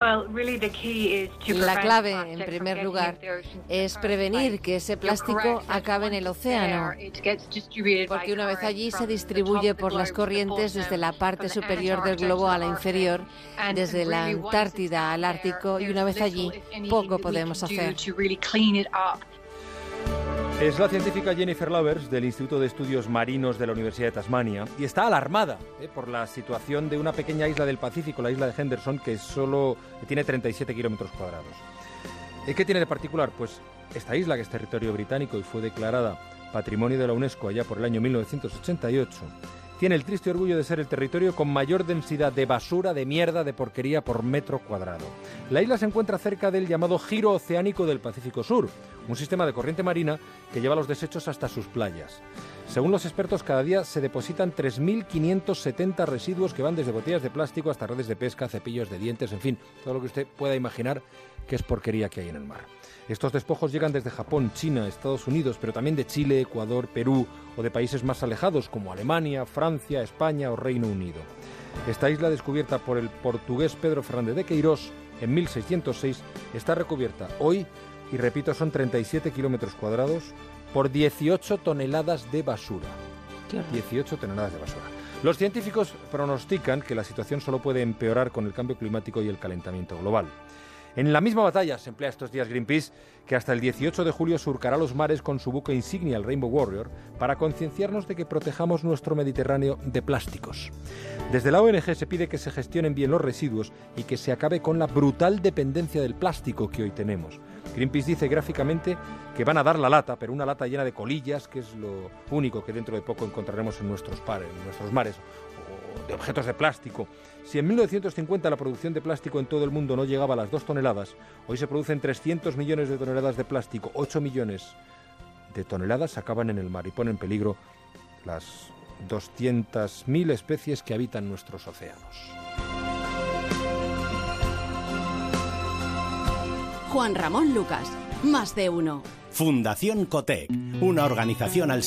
La clave, en primer lugar, es prevenir que ese plástico acabe en el océano, porque una vez allí se distribuye por las corrientes desde la parte superior del globo a la inferior, desde la Antártida al Ártico, y una vez allí poco podemos hacer. Es la científica Jennifer Lovers del Instituto de Estudios Marinos de la Universidad de Tasmania y está alarmada eh, por la situación de una pequeña isla del Pacífico, la isla de Henderson, que solo tiene 37 kilómetros cuadrados. Eh, ¿Qué tiene de particular? Pues esta isla, que es territorio británico y fue declarada Patrimonio de la UNESCO allá por el año 1988, tiene el triste orgullo de ser el territorio con mayor densidad de basura, de mierda, de porquería por metro cuadrado. La isla se encuentra cerca del llamado Giro Oceánico del Pacífico Sur, un sistema de corriente marina que lleva los desechos hasta sus playas. Según los expertos, cada día se depositan 3.570 residuos que van desde botellas de plástico hasta redes de pesca, cepillos de dientes, en fin, todo lo que usted pueda imaginar que es porquería que hay en el mar. Estos despojos llegan desde Japón, China, Estados Unidos, pero también de Chile, Ecuador, Perú o de países más alejados como Alemania, Francia, España o Reino Unido. Esta isla, descubierta por el portugués Pedro Fernández de Queirós en 1606, está recubierta hoy, y repito, son 37 kilómetros cuadrados, por 18 toneladas de basura. 18 toneladas de basura. Los científicos pronostican que la situación solo puede empeorar con el cambio climático y el calentamiento global. En la misma batalla se emplea estos días Greenpeace, que hasta el 18 de julio surcará los mares con su buque insignia, el Rainbow Warrior, para concienciarnos de que protejamos nuestro Mediterráneo de plásticos. Desde la ONG se pide que se gestionen bien los residuos y que se acabe con la brutal dependencia del plástico que hoy tenemos. Greenpeace dice gráficamente que van a dar la lata, pero una lata llena de colillas, que es lo único que dentro de poco encontraremos en nuestros, en nuestros mares, objetos de plástico. Si en 1950 la producción de plástico en todo el mundo no llegaba a las 2 toneladas, hoy se producen 300 millones de toneladas de plástico, 8 millones de toneladas acaban en el mar y ponen en peligro las 200.000 especies que habitan nuestros océanos. Juan Ramón Lucas, más de uno. Fundación Cotec, una organización al servicio